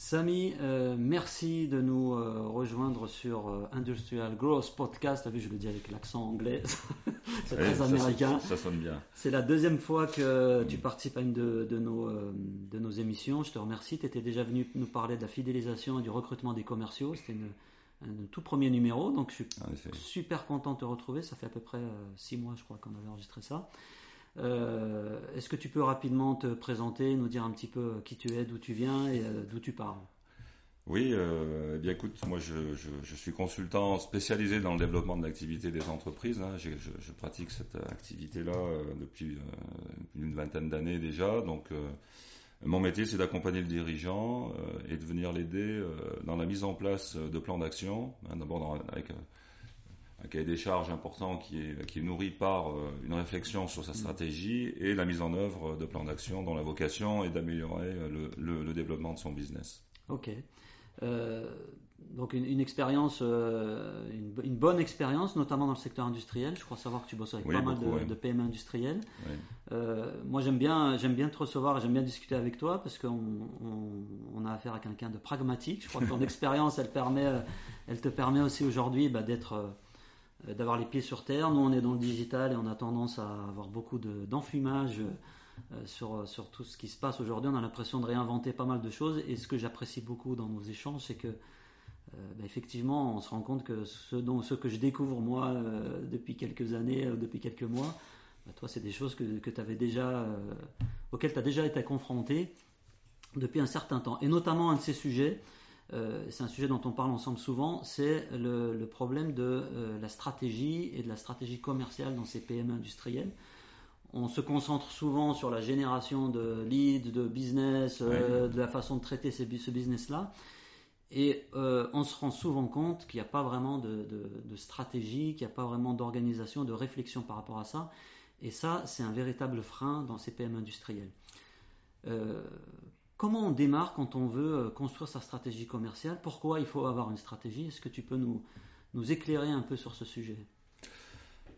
Samy, euh, merci de nous euh, rejoindre sur euh, Industrial Growth Podcast. T'as vu, je le dis avec l'accent anglais, c'est très américain. Ça, sonne bien. C'est la deuxième fois que tu participes à une de, de nos, de nos émissions. Je te remercie. Tu étais déjà venu nous parler de la fidélisation et du recrutement des commerciaux. C'était un tout premier numéro, donc je suis super content de te retrouver. Ça fait à peu près six mois, je crois, qu'on avait enregistré ça. Euh, est-ce que tu peux rapidement te présenter, nous dire un petit peu qui tu es, d'où tu viens et euh, d'où tu parles? Oui, euh, eh bien écoute, moi je, suis consultant spécialisé dans le développement de l'activité des entreprises. Hein. Je, pratique cette activité-là depuis une vingtaine d'années déjà. Donc mon métier c'est d'accompagner le dirigeant et de venir l'aider dans la mise en place de plans d'action. Hein, d'abord avec un cahier des charges important qui est, qui est nourri par euh, une réflexion sur sa stratégie et la mise en œuvre de plans d'action dont la vocation est d'améliorer euh, le, le, développement de son business. Ok. Euh, donc une, une expérience, euh, une, une, bonne expérience, notamment dans le secteur industriel. Je crois savoir que tu bosses avec pas mal de, de, PME industrielles. Euh, moi, j'aime bien, j'aime bien te recevoir et j'aime bien discuter avec toi parce qu'on on, on, a affaire à quelqu'un de pragmatique. Je crois que ton expérience, elle permet, elle te permet aussi aujourd'hui bah, d'être d'avoir les pieds sur terre. Nous, on est dans le digital et on a tendance à avoir beaucoup d'enfumage euh, sur, sur tout ce qui se passe aujourd'hui. On a l'impression de réinventer pas mal de choses. Et ce que j'apprécie beaucoup dans nos échanges, c'est que euh, bah, effectivement, on se rend compte que ce, ce que je découvre moi depuis quelques années, depuis quelques mois, bah, toi, c'est des choses que, que avais déjà, auxquelles tu as déjà été confronté depuis un certain temps. Et notamment un de ces sujets, euh, c'est un sujet dont on parle ensemble souvent, c'est le, problème de euh, la stratégie et de la stratégie commerciale dans ces PME industrielles. On se concentre souvent sur la génération de leads, de business, euh, de la façon de traiter ce business-là. Et on se rend souvent compte qu'il n'y a pas vraiment de, de stratégie, qu'il n'y a pas vraiment d'organisation, de réflexion par rapport à ça. Et ça, c'est un véritable frein dans ces PME industrielles. Comment on démarre quand on veut euh, construire sa stratégie commerciale? Pourquoi il faut avoir une stratégie? Est-ce que tu peux nous, nous éclairer un peu sur ce sujet?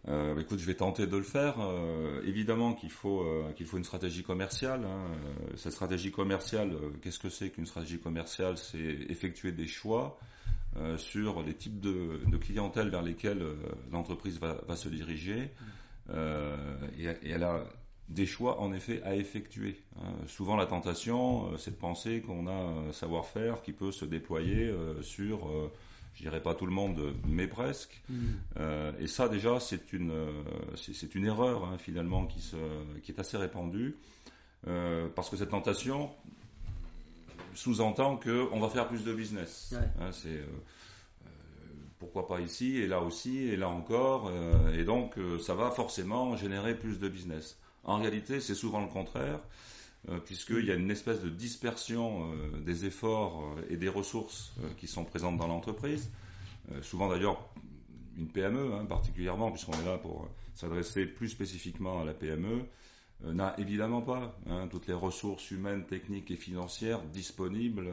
Euh, écoute, je vais tenter de le faire. Euh, évidemment qu'il faut qu'il faut une stratégie commerciale. Hein. Cette stratégie commerciale, qu'est-ce que c'est qu'une stratégie commerciale? C'est effectuer des choix sur les types de, de, clientèle vers lesquels l'entreprise va, va, se diriger. et, et, elle a des choix en effet à effectuer. Hein. Souvent la tentation, euh, c'est de penser qu'on a un savoir-faire qui peut se déployer euh, sur, euh, je dirais pas tout le monde, mais presque. Mm. et ça déjà c'est une c'est une erreur hein, finalement qui se qui est assez répandue parce que cette tentation sous-entend que on va faire plus de business. Hein, c'est pourquoi pas ici et là aussi et là encore et donc ça va forcément générer plus de business. En réalité, c'est souvent le contraire, euh, puisqu'il y a une espèce de dispersion euh, des efforts euh, et des ressources qui sont présentes dans l'entreprise. souvent d'ailleurs, une PME hein, particulièrement, puisqu'on est là pour s'adresser plus spécifiquement à la PME, n'a évidemment pas hein, toutes les ressources humaines, techniques et financières disponibles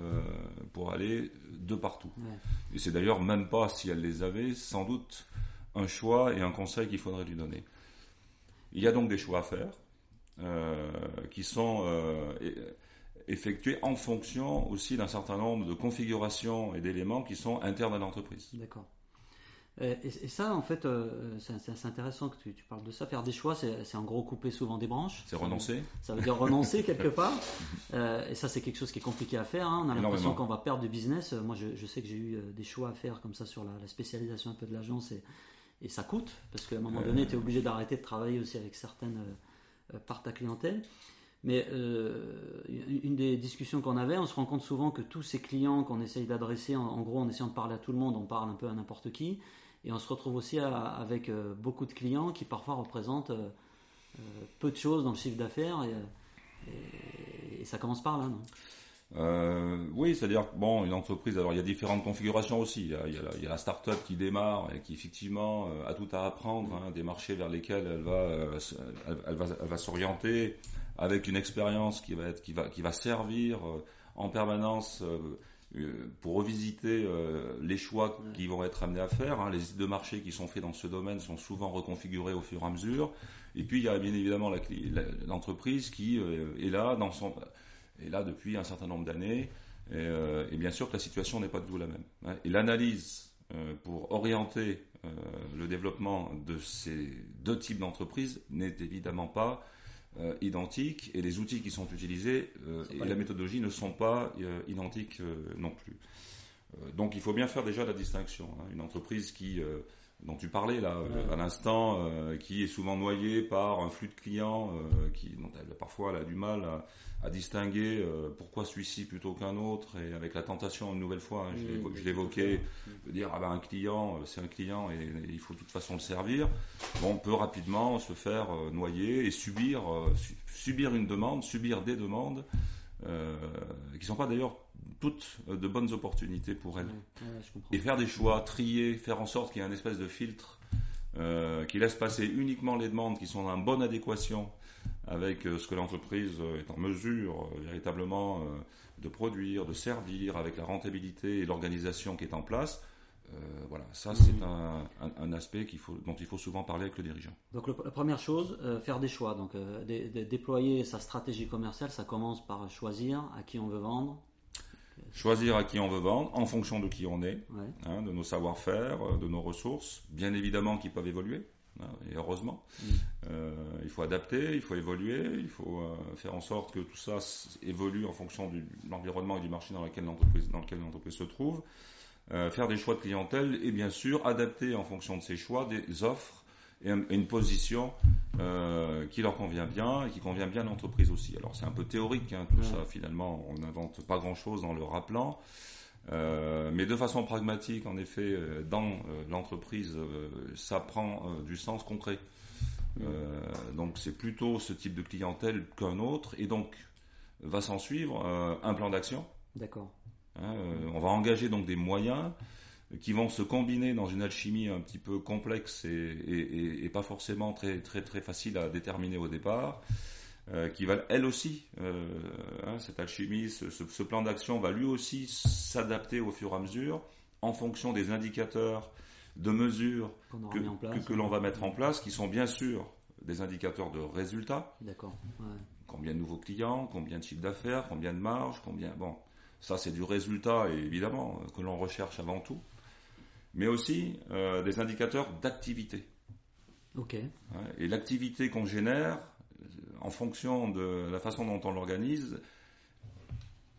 pour aller de partout. Et c'est d'ailleurs même pas, si elle les avait, sans doute un choix et un conseil qu'il faudrait lui donner. Il y a donc des choix à faire euh, qui sont euh, effectués en fonction aussi d'un certain nombre de configurations et d'éléments qui sont internes à l'entreprise. D'accord. Et, et, ça, en fait, euh, c'est intéressant que tu, tu, parles de ça. Faire des choix, c'est en gros couper souvent des branches. C'est renoncer. Ça veut dire renoncer quelque part. Euh, et ça, c'est quelque chose qui est compliqué à faire. Hein. On a l'impression qu'on va perdre du business. Moi, je, je sais que j'ai eu des choix à faire comme ça sur la, la spécialisation un peu de l'agence et, et ça coûte parce qu'à un moment donné, tu es obligé d'arrêter de travailler aussi avec certaines euh, euh, par ta clientèle. Mais euh, une des discussions qu'on avait, on se rend compte souvent que tous ces clients qu'on essaye d'adresser, en, gros, en essayant de parler à tout le monde, on parle un peu à n'importe qui, et on se retrouve aussi avec beaucoup de clients qui parfois représentent peu de choses dans le chiffre d'affaires, et, et, ça commence par là, non? Euh, oui, c'est-à-dire bon, une entreprise. Alors il y a différentes configurations aussi. Il y a, il y a, la, il y a la start-up qui démarre et qui effectivement euh, a tout à apprendre, hein, des marchés vers lesquels elle va, euh, elle, va, elle va s'orienter avec une expérience qui va être, qui va, qui va servir euh, en permanence pour revisiter les choix qui vont être amenés à faire. Hein. Les de marché qui sont faits dans ce domaine sont souvent reconfigurées au fur et à mesure. Et puis il y a bien évidemment l'entreprise qui est là dans son et là depuis un certain nombre d'années Et, bien sûr que la situation n'est pas du tout la même. Hein. Et l'analyse pour orienter le développement de ces deux types d'entreprises n'est évidemment pas identique et les outils qui sont utilisés et la méthodologie ne sont pas identiques non plus. donc il faut bien faire déjà la distinction. Hein. Une entreprise qui dont tu parlais là à l'instant, euh, qui est souvent noyé par un flux de clients, euh, qui dont elle, parfois elle a du mal à, distinguer euh, pourquoi celui-ci plutôt qu'un autre, et avec la tentation une nouvelle fois, hein, je l'évoquais, de dire ah ben un client c'est un client et, il faut de toute façon le servir. Bon, on peut rapidement se faire noyer et subir subir une demande, subir des demandes qui sont pas d'ailleurs toutes euh, de bonnes opportunités pour elles. et faire des choix, trier, faire en sorte qu'il y ait un espèce de filtre euh, qui laisse passer uniquement les demandes qui sont en bonne adéquation avec euh, ce que l'entreprise est en mesure véritablement de produire, de servir, avec la rentabilité et l'organisation qui est en place. Voilà, ça c'est un, aspect faut, dont il faut souvent parler avec le dirigeant. Donc la première chose, faire des choix. Donc déployer sa stratégie commerciale, ça commence par choisir à qui on veut vendre, Choisir à qui on veut vendre en fonction de qui on est, hein, de nos savoir-faire, euh, de nos ressources, bien évidemment qui peuvent évoluer, hein, et heureusement. Euh, il faut adapter, il faut évoluer, il faut euh, faire en sorte que tout ça évolue en fonction de l'environnement et du marché dans lequel l'entreprise se trouve. Faire des choix de clientèle et bien sûr adapter en fonction de ces choix des offres et une position euh, qui leur convient bien et qui convient bien à l'entreprise aussi. Alors c'est un peu théorique hein, tout ça finalement, on n'invente pas grand-chose en le rappelant, euh, mais de façon pragmatique en effet euh, dans l'entreprise ça prend du sens concret. donc c'est plutôt ce type de clientèle qu'un autre et donc va s'en suivre un plan d'action. D'accord. Hein, on va engager donc des moyens qui vont se combiner dans une alchimie un petit peu complexe et, pas forcément très, très, très facile à déterminer au départ, euh, qui va elle aussi, euh, hein, cette alchimie, ce, plan d'action va lui aussi s'adapter au fur et à mesure en fonction des indicateurs de mesure que, que, l'on va mettre en place, qui sont bien sûr des indicateurs de résultats. D'accord. Combien de nouveaux clients, combien de chiffres d'affaires, combien de marge, combien. Bon, ça c'est du résultat évidemment que l'on recherche avant tout mais aussi euh, des indicateurs d'activité. Ok. Et l'activité qu'on génère, euh, en fonction de la façon dont on l'organise,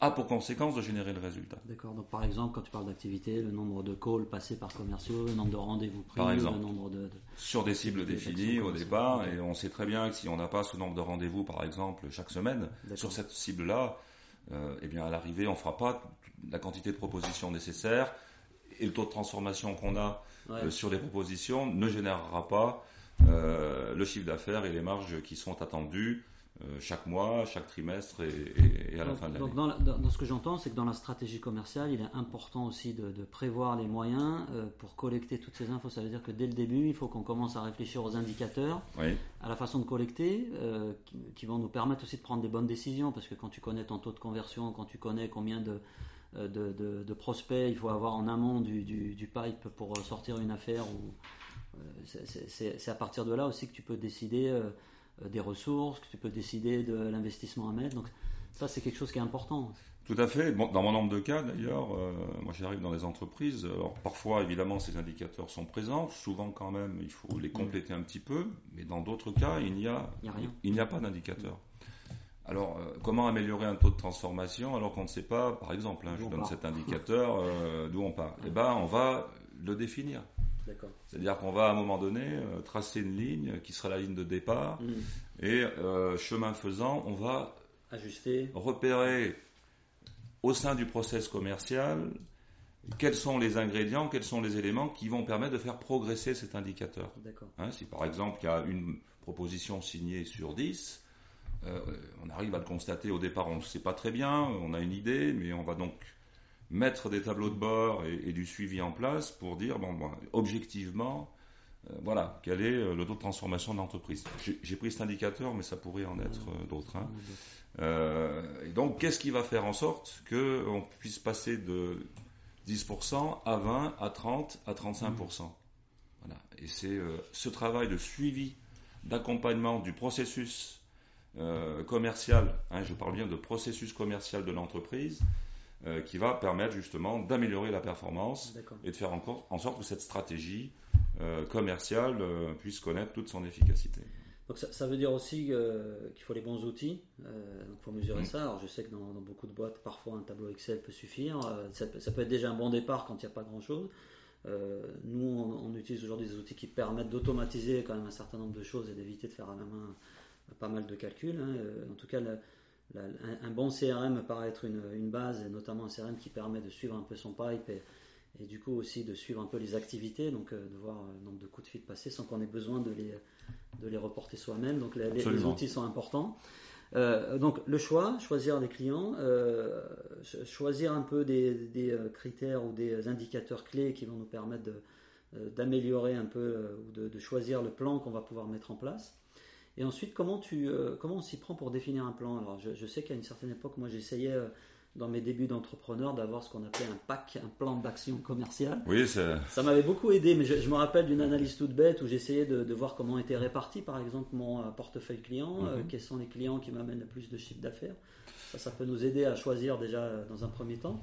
a pour conséquence de générer le résultat. D'accord. Donc par exemple, quand tu parles d'activité, le nombre de calls passés par commerciaux, le nombre de rendez-vous pris, par exemple, le nombre de, sur des cibles définies au départ, et on sait très bien que si on n'a pas ce nombre de rendez-vous, par exemple, chaque semaine sur cette cible-là, euh, eh bien à l'arrivée, on ne fera pas la quantité de propositions nécessaires et le taux de transformation qu'on a euh, sur les propositions ne générera pas euh, le chiffre d'affaires et les marges qui sont attendues chaque mois, chaque trimestre et, à la fin de l'année. Donc dans, ce que j'entends, c'est que dans la stratégie commerciale, il est important aussi de, prévoir les moyens pour collecter toutes ces infos. Ça veut dire que dès le début, il faut qu'on commence à réfléchir aux indicateurs, à la façon de collecter, qui, vont nous permettre aussi de prendre des bonnes décisions, parce que quand tu connais ton taux de conversion, quand tu connais combien de euh, de, prospects, il faut avoir en amont du, pipe pour sortir une affaire. Euh, c'est à partir de là aussi que tu peux décider euh, des ressources, que tu peux décider de l'investissement à mettre. Donc ça, c'est quelque chose qui est important. Tout à fait. dans mon nombre de cas, d'ailleurs, moi j'arrive dans des entreprises. Alors parfois, évidemment, ces indicateurs sont présents. Souvent, quand même, il faut les compléter un petit peu. Mais dans d'autres cas, il n'y a, il n'y a pas d'indicateur. Alors, euh, comment améliorer un taux de transformation alors qu'on ne sait pas, par exemple, hein, je donne cet indicateur, euh, d'où on part Eh bien, on va le définir. C'est-à-dire qu'on va à un moment donné euh, tracer une ligne qui sera la ligne de départ mm. et chemin faisant, on va ajuster, repérer au sein du process commercial quels sont les ingrédients, quels sont les éléments qui vont permettre de faire progresser cet indicateur. Hein, si par exemple il y a une proposition signée sur 10, euh, on arrive à le constater au départ, on ne sait pas très bien, on a une idée, mais on va donc mettre des tableaux de bord et, du suivi en place pour dire, bon, objectivement, euh, voilà, quel est euh, le taux de transformation de l'entreprise. J'ai pris cet indicateur, mais ça pourrait en être d'autres. Hein. et donc, qu'est-ce qui va faire en sorte qu'on puisse passer de 10% à 20, à 30, à 35% voilà. Et c'est ce travail de suivi, d'accompagnement du processus euh, commercial, hein, je parle bien de processus commercial de l'entreprise, qui va permettre justement d'améliorer la performance et de faire en, en, sorte que cette stratégie commerciale puisse connaître toute son efficacité. Donc ça, veut dire aussi qu'il faut les bons outils pour mesurer mm. ça. Alors je sais que dans, beaucoup de boîtes, parfois un tableau Excel peut suffire. Ça, ça, peut être déjà un bon départ quand il n'y a pas grand-chose. Euh, nous, on, utilise aujourd'hui des outils qui permettent d'automatiser quand même un certain nombre de choses et d'éviter de faire à la main pas mal de calculs. Hein. Euh, en tout cas, un, bon CRM me paraît être une, base, et notamment un CRM qui permet de suivre un peu son pipe et, du coup aussi de suivre un peu les activités, donc euh, de voir le nombre de coups de fil passés sans qu'on ait besoin de les, de les reporter soi-même. Donc les, outils sont importants. Euh, donc le choix, choisir des clients, euh, choisir un peu des, euh, critères ou des indicateurs clés qui vont nous permettre d'améliorer un peu ou de, choisir le plan qu'on va pouvoir mettre en place. Et ensuite, comment, tu, comment on s'y prend pour définir un plan? Alors je, je sais qu'à une certaine époque, moi j'essayais dans mes débuts d'entrepreneur d'avoir ce qu'on appelait un PAC, un plan d'action commerciale. Oui, ça, ça m'avait beaucoup aidé, mais je, me rappelle d'une analyse toute bête où j'essayais de, voir comment était réparti, par exemple, mon euh, portefeuille client, euh, mhm. quels sont les clients qui m'amènent le plus de chiffre d'affaires. Ça, ça peut nous aider à choisir déjà euh, dans un premier temps.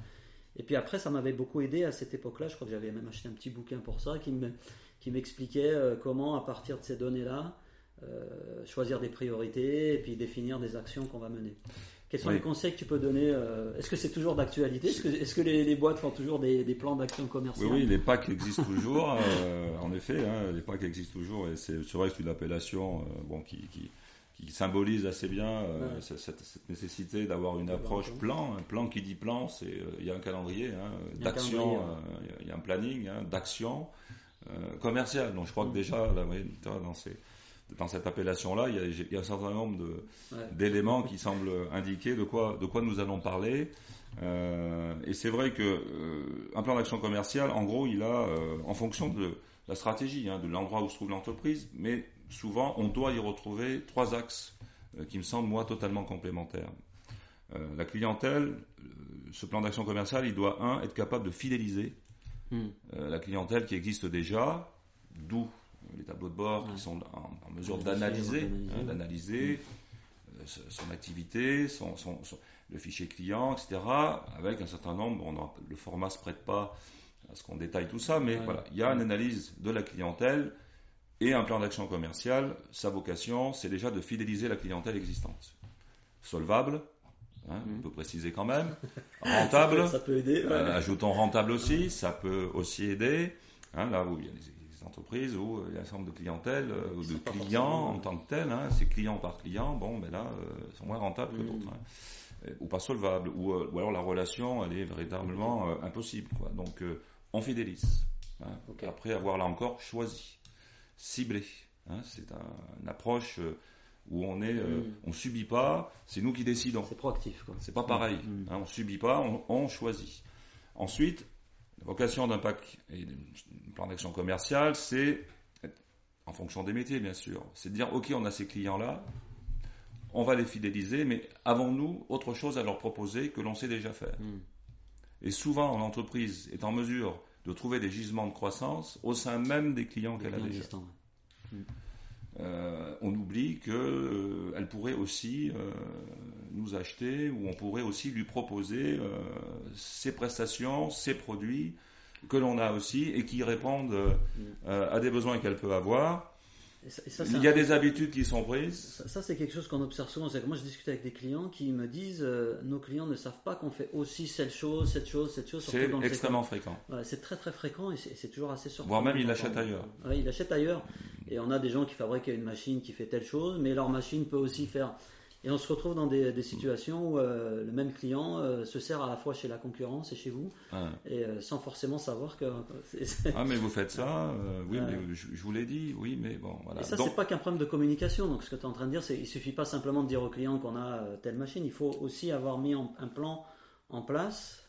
Et puis après, ça m'avait beaucoup aidé à cette époque-là. Je crois que j'avais même acheté un petit bouquin pour ça qui m'expliquait comment, à partir de ces données-là, choisir des priorités et puis définir des actions qu'on va mener. Quels sont les conseils que tu peux donner euh, Est-ce que c'est toujours d'actualité? Est-ce que, les, boîtes font toujours des, plans d'action commerciale? Oui, oui, les PAC existent toujours, euh, en effet, hein, les PAC existent toujours, et c'est vrai que c'est une appellation euh, bon, qui, symbolise assez bien cette, nécessité d'avoir une approche plan. Un plan qui dit plan, c'est il y a un calendrier hein, d'action, il y a un planning hein, d'action commerciale. Donc je crois que mm. déjà, là, dans ces dans cette appellation-là, il, y a un certain nombre d'éléments qui semblent indiquer de quoi, de quoi nous allons parler. Euh, et c'est vrai que euh, un plan d'action commerciale, en gros, il a, euh, en fonction de la stratégie, hein, de l'endroit où se trouve l'entreprise, mais souvent, on doit y retrouver trois axes qui me semblent, moi, totalement complémentaires. la clientèle, ce plan d'action commerciale, il doit, un, être capable de fidéliser hmm. la clientèle qui existe déjà, d'où les tableaux de bord qui sont en, mesure d'analyser, hein, d'analyser euh, son activité, son, le fichier client, etc. Avec un certain nombre, le format se prête pas à ce qu'on détaille tout ça, mais voilà, il y a une analyse de la clientèle et un plan d'action commercial. Sa vocation, c'est déjà de fidéliser la clientèle existante. Solvable, hein, on mmh. peut préciser quand même. Rentable. ça, peut, aider. Euh, ajoutons rentable aussi, ça peut aussi aider. Hein, là où il y a des entreprises où il y a un certain nombre de clientèle euh, ou de clients en tant que tel, hein, c'est client par client, bon, mais là, euh, sont moins rentables que d'autres. Hein. ou pas solvables, ou, euh, ou, alors la relation, elle est véritablement impossible. Quoi. Donc, on fidélise. Hein, Après avoir, là encore, choisi, ciblé. Hein, c'est une approche où on est, mm. on subit pas, c'est nous qui décidons. C'est proactif. C'est pas pareil. Mm. Hein, on subit pas, on, on choisit. Ensuite, la vocation d'un PAC et d'un plan d'action commercial, c'est, en fonction des métiers bien sûr, c'est de dire, ok, on a ces clients-là, on va les fidéliser, mais avons-nous autre chose à leur proposer que l'on sait déjà faire? Hmm. Et souvent, l'entreprise est en mesure de trouver des gisements de croissance au sein même des clients qu'elle a déjà. Euh, on oublie qu'elle euh, pourrait aussi euh, nous acheter ou on pourrait aussi lui proposer ses prestations, ses produits que l'on a aussi et qui répondent à des besoins qu'elle peut avoir il y a des habitudes qui sont prises. Ça, c'est quelque chose qu'on observe souvent. Que moi, je discute avec des clients qui me disent euh, nos clients ne savent pas qu'on fait aussi cette chose, cette chose, cette chose. C'est extrêmement fréquent. c'est très très fréquent et c'est toujours assez surprenant. Voire même, ils l'achètent ailleurs. Oui, ils l'achètent ailleurs. Et on a des gens qui fabriquent une machine qui fait telle chose, mais leur machine peut aussi faire et on se retrouve dans des, situations où euh, le même client euh, se sert à la fois chez la concurrence et chez vous, et euh, sans forcément savoir que. ah, mais vous faites ça, oui, mais je, vous l'ai dit, oui, mais bon, voilà. Et ça, c'est pas qu'un problème de communication. Donc, ce que tu es en train de dire, c'est qu'il suffit pas simplement de dire au client qu'on a telle machine, il faut aussi avoir mis un plan en place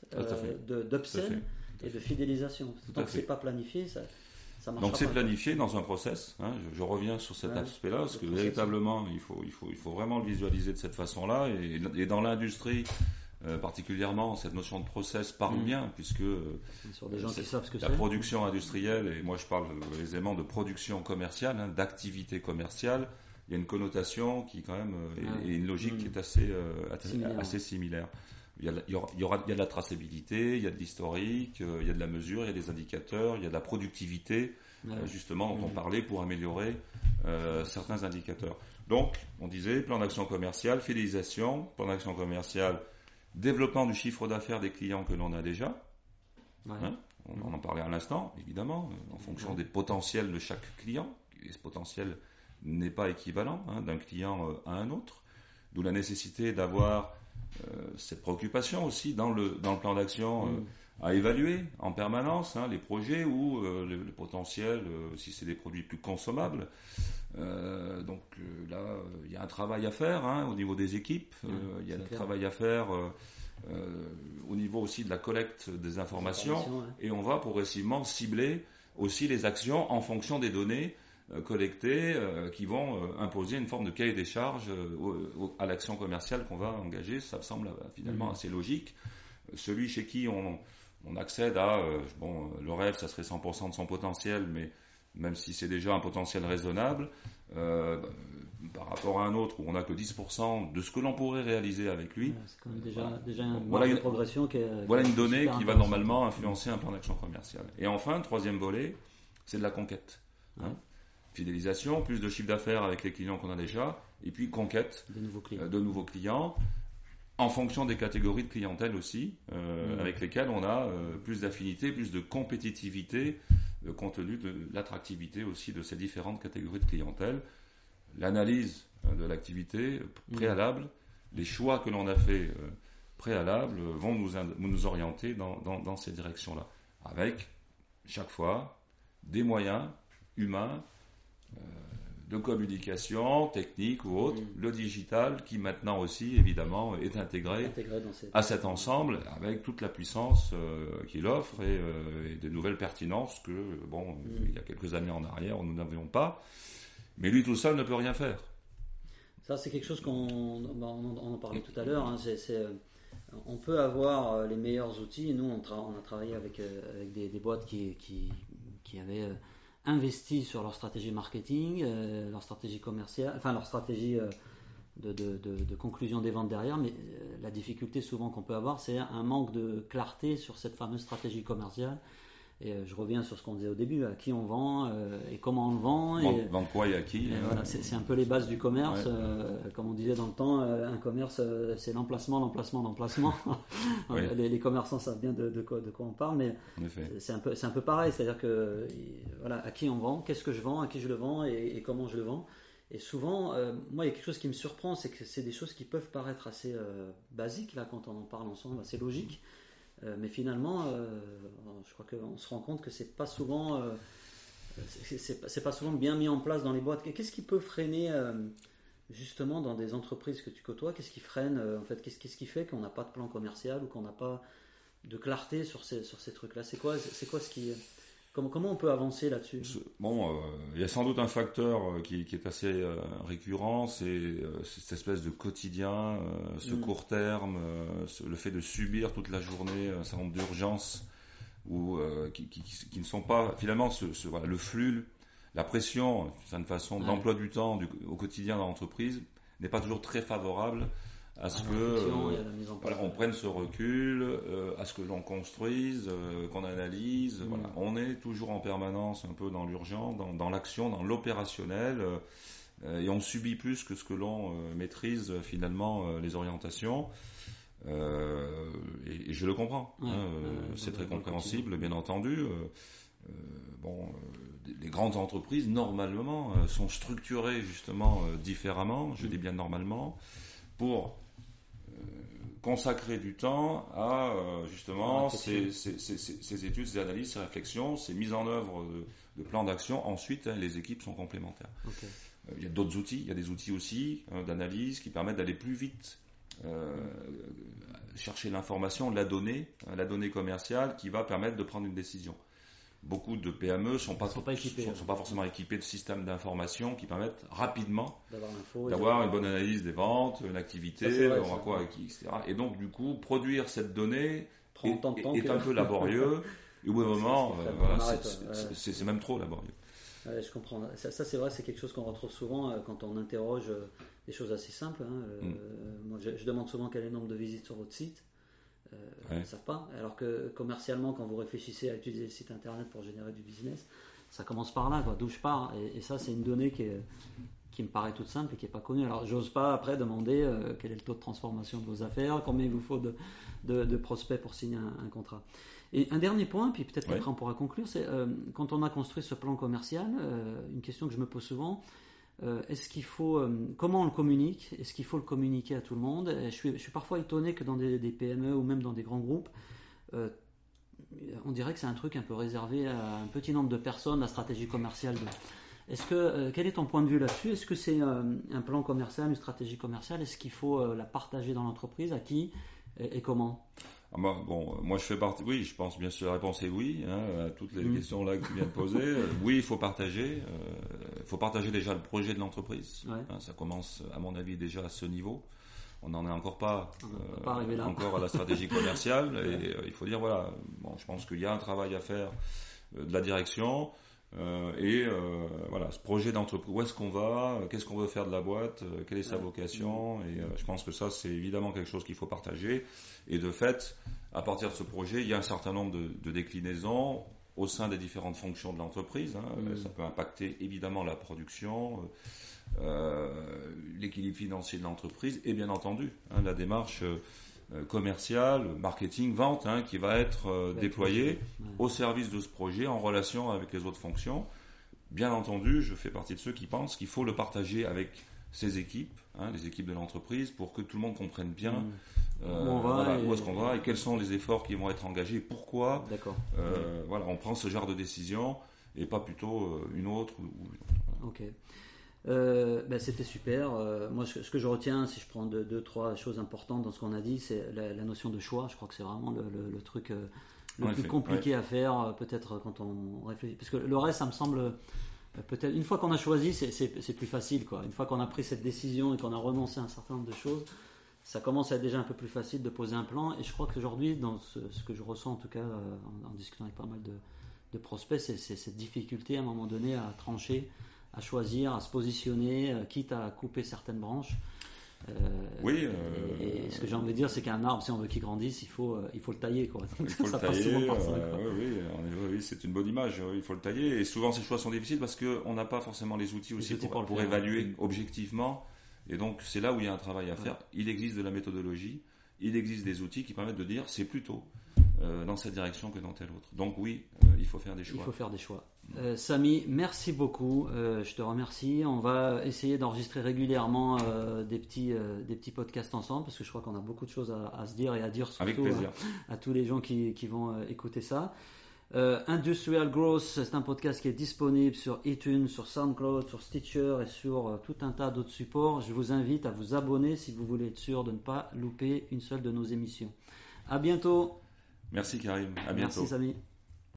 d'upsell et de fidélisation. Tant que c'est pas planifié, ça. Donc c'est planifié dans un process. Hein. je, reviens sur cet aspect-là parce que véritablement il faut, il, faut, il faut vraiment le visualiser de cette façon-là. Et, dans l'industrie euh, particulièrement, cette notion de process parle mm. bien puisque la production industrielle, et moi je parle aisément de production commerciale, hein, d'activité commerciale, il y a une connotation qui quand même euh, est, une logique qui est assez, euh, assez similaire. Il y, a, il, y aura, il y a de la traçabilité, il y a de l'historique, il y a de la mesure, il y a des indicateurs, il y a de la productivité, justement, dont on parlait pour améliorer certains indicateurs. Donc, on disait plan d'action commerciale, fidélisation, plan d'action commerciale, développement du chiffre d'affaires des clients que l'on a déjà. Hein, on, en parlait à l'instant, évidemment, en fonction des potentiels de chaque client. Et ce potentiel n'est pas équivalent hein, d'un client à un autre. D'où la nécessité d'avoir euh, cette préoccupation aussi dans le, dans le plan d'action euh, à évaluer en permanence hein, les projets ou euh, le, potentiel, si c'est des produits plus consommables. donc là, il y a un travail à faire hein, au niveau des équipes, il y a un travail à faire au niveau aussi de la collecte des informations, et on va progressivement cibler aussi les actions en fonction des données euh, collectés euh, qui vont euh, imposer une forme de cahier des charges à l'action commerciale qu'on va engager. Ça me semble finalement mmh. assez logique. Celui chez qui on, accède à, bon, le rêve, ça serait 100% de son potentiel, mais même si c'est déjà un potentiel raisonnable, par rapport à un autre où on n'a que 10% de ce que l'on pourrait réaliser avec lui. c'est quand même déjà, déjà voilà, une, progression qui est, Voilà une donnée qui va normalement influencer un plan d'action commercial. Et enfin, troisième volet, c'est de la conquête. Hein fidélisation, plus de chiffre d'affaires avec les clients qu'on a déjà, et puis conquête de nouveaux clients, euh, en fonction des catégories de clientèle aussi, euh, mmh. avec lesquelles on a euh, plus d'affinité, plus de compétitivité, compte tenu de l'attractivité aussi de ces différentes catégories de clientèle. L'analyse de l'activité mmh. préalable, les choix que l'on a fait préalables vont nous, nous orienter dans, dans ces directions-là, avec chaque fois des moyens humains de communication, technique ou autre, mm. le digital qui maintenant aussi évidemment est intégré, à cet ensemble avec toute la puissance euh, qu'il offre euh, et, de nouvelles pertinences que bon mm. il y a quelques années en arrière nous n'avions pas. Mais lui tout seul ne peut rien faire. Ça c'est quelque chose qu'on bah, en parlait tout à l'heure. Hein, euh, on peut avoir les meilleurs outils. Nous on, on a travaillé avec, avec des, boîtes qui, qui, qui avaient investi sur leur stratégie marketing, euh, leur stratégie commerciale, enfin leur stratégie euh, de, conclusion des ventes derrière, mais euh, la difficulté souvent qu'on peut avoir, c'est un manque de clarté sur cette fameuse stratégie commerciale et euh, je reviens sur ce qu'on disait au début, à qui on vend euh, et comment on le vend. Et, vend quoi et à qui voilà, c'est un peu les bases du commerce. Euh, comme on disait dans le temps, un commerce, c'est l'emplacement, l'emplacement, l'emplacement. les, commerçants savent bien de, quoi, de quoi on parle, mais c'est un, peu, un peu pareil. C'est-à-dire que, voilà, à qui on vend, qu'est-ce que je vends, à qui je le vends et, comment je le vends. Et souvent, moi, il y a quelque chose qui me surprend, c'est que c'est des choses qui peuvent paraître assez basiques là quand on en parle ensemble, assez logiques. Euh, mais finalement, euh, je crois qu'on se rend compte que c'est pas souvent, euh, c'est pas souvent bien mis en place dans les boîtes. Qu'est-ce qui peut freiner justement dans des entreprises que tu côtoies? Qu'est-ce qui freine en fait Qu'est-ce qui fait qu'on n'a pas de plan commercial ou qu'on n'a pas de clarté sur ces, sur ces trucs-là? C'est quoi, c'est quoi ce qui Comment, on peut avancer là-dessus? Bon, euh, il y a sans doute un facteur euh, qui, est assez euh, récurrent, c'est cette espèce de quotidien, ce mm. court terme, le fait de subir toute la journée un certain nombre d'urgences ou qui, ne sont pas finalement ce, le flux, la pression, d'une certaine façon, d'emploi du temps au quotidien dans l'entreprise n'est pas toujours très favorable à ce que on prenne ce recul, euh, à ce que l'on construise, euh, qu'on analyse. Voilà. Mm. On est toujours en permanence un peu dans l'urgent, dans, l'action, dans l'opérationnel, euh, et on subit plus que ce que l'on maîtrise finalement les orientations. Et, je le comprends. Hein, c'est très compréhensible, bien entendu. bon, les grandes entreprises normalement sont structurées justement différemment. Je mm. dis bien normalement pour consacrer du temps à euh, justement ces, études, ces analyses, ces réflexions, ces mises en œuvre de, plans d'action. Ensuite, hein, les équipes sont complémentaires. Euh, il y a d'autres outils, il y a des outils aussi hein, d'analyse qui permettent d'aller plus vite. Euh, chercher l'information, la donnée, hein, la donnée commerciale qui va permettre de prendre une décision beaucoup de PME sont pas, sont pas, équipés, sont, pas forcément équipés de systèmes d'information qui permettent rapidement d'avoir une bonne analyse des ventes, une activité, vrai, on quoi, etc. Et donc du coup, produire cette donnée est, un peu laborieux. et au bout d'un moment, euh, c'est même trop laborieux. je comprends. Ça, c'est vrai, c'est quelque chose qu'on retrouve souvent euh, quand on interroge euh, des choses assez simples. Hein. Mm. moi, je, demande souvent quel est le nombre de visites sur votre site. Ne savent pas. Alors que commercialement, quand vous réfléchissez à utiliser le site internet pour générer du business, ça commence par là, d'où je pars. Et, ça, c'est une donnée qui, qui me paraît toute simple et qui n'est pas connue. Alors, j'ose pas après demander quel est le taux de transformation de vos affaires, combien il vous faut de, de, prospects pour signer un, contrat. Et un dernier point, puis peut-être qu'après on pourra conclure, c'est quand on a construit ce plan commercial, une question que je me pose souvent, euh, est-ce qu'il faut, euh, comment on le communique? Est-ce qu'il faut le communiquer à tout le monde? Je suis, parfois étonné que dans des, PME ou même dans des grands groupes, euh, on dirait que c'est un truc un peu réservé à un petit nombre de personnes, la stratégie commerciale. Est-ce que, quel est ton point de vue là-dessus? Est-ce que c'est un plan commercial, une stratégie commerciale? Est-ce qu'il faut la partager dans l'entreprise? À qui? Et comment? Ah bah, bon, moi je fais partie. Oui, je pense bien sûr la réponse est oui hein, à toutes les mm. questions là que tu viens de poser. Euh, oui, il faut partager. Il euh, faut partager déjà le projet de l'entreprise. Hein, ça commence, à mon avis, déjà à ce niveau. On n'en est encore pas, euh, encore à la stratégie commerciale. et il faut dire voilà. Bon, je pense qu'il y a un travail à faire de la direction. Euh, et euh, voilà, ce projet d'entreprise, où est-ce qu'on va, qu'est-ce qu'on veut faire de la boîte, euh, quelle est sa vocation, et je pense que ça c'est évidemment quelque chose qu'il faut partager. Et de fait, à partir de ce projet, il y a un certain nombre de, déclinaisons au sein des différentes fonctions de l'entreprise. Hein. Mm. Ça peut impacter évidemment la production, l'équilibre financier de l'entreprise, et bien entendu hein, la démarche euh, commercial, marketing, vente, hein, qui va être euh, déployé au service de ce projet en relation avec les autres fonctions. Bien entendu, je fais partie de ceux qui pensent qu'il faut le partager avec ses équipes, hein, les équipes de l'entreprise, pour que tout le monde comprenne bien mm. euh, où est-ce qu'on va et quels sont les efforts qui vont être engagés, pourquoi. Voilà, on prend ce genre de décision et pas plutôt une autre. Ou, Ok. Euh, ben, c'était super. Euh, moi, ce, que je retiens, si je prends deux, trois choses importantes dans ce qu'on a dit, c'est la, notion de choix. Je crois que c'est vraiment le, truc euh, le plus compliqué à faire, peut-être quand on réfléchit. Parce que le reste, ça me semble peut-être une fois qu'on a choisi, c'est plus facile. Quoi. Une fois qu'on a pris cette décision et qu'on a renoncé à un certain nombre de choses, ça commence à être déjà un peu plus facile de poser un plan. Et je crois qu'aujourd'hui, dans ce, que je ressens en tout cas en, discutant avec pas mal de, de prospects, c'est cette difficulté à un moment donné à trancher à choisir, à se positionner, euh, quitte à couper certaines branches. Euh, oui. Et, ce que j'ai envie de dire, c'est qu'un arbre, si on veut qu'il grandisse, il faut, euh, il faut le tailler. Quoi. il faut le tailler. oui, oui, c'est une bonne image. Il faut le tailler. Et souvent, ces choix sont difficiles parce qu'on n'a pas forcément les outils aussi pour, pour, évaluer objectivement. Et donc, c'est là où il y a un travail à faire. Il existe de la méthodologie. Il existe des outils qui permettent de dire c'est plutôt dans cette direction que dans telle autre. Donc oui, il faut faire des choix. Il faut faire des choix. Euh, Samy, merci beaucoup. Euh, je te remercie. On va essayer d'enregistrer régulièrement euh, des, petits, des petits podcasts ensemble parce que je crois qu'on a beaucoup de choses à, se dire et à dire surtout à, tous les gens qui, vont écouter ça. Industrial Growth, c'est un podcast qui est disponible sur iTunes, sur SoundCloud, sur Stitcher et sur tout un tas d'autres supports. Je vous invite à vous abonner si vous voulez être sûr de ne pas louper une seule de nos émissions. À bientôt. Merci Karim. À bientôt. Merci Samy.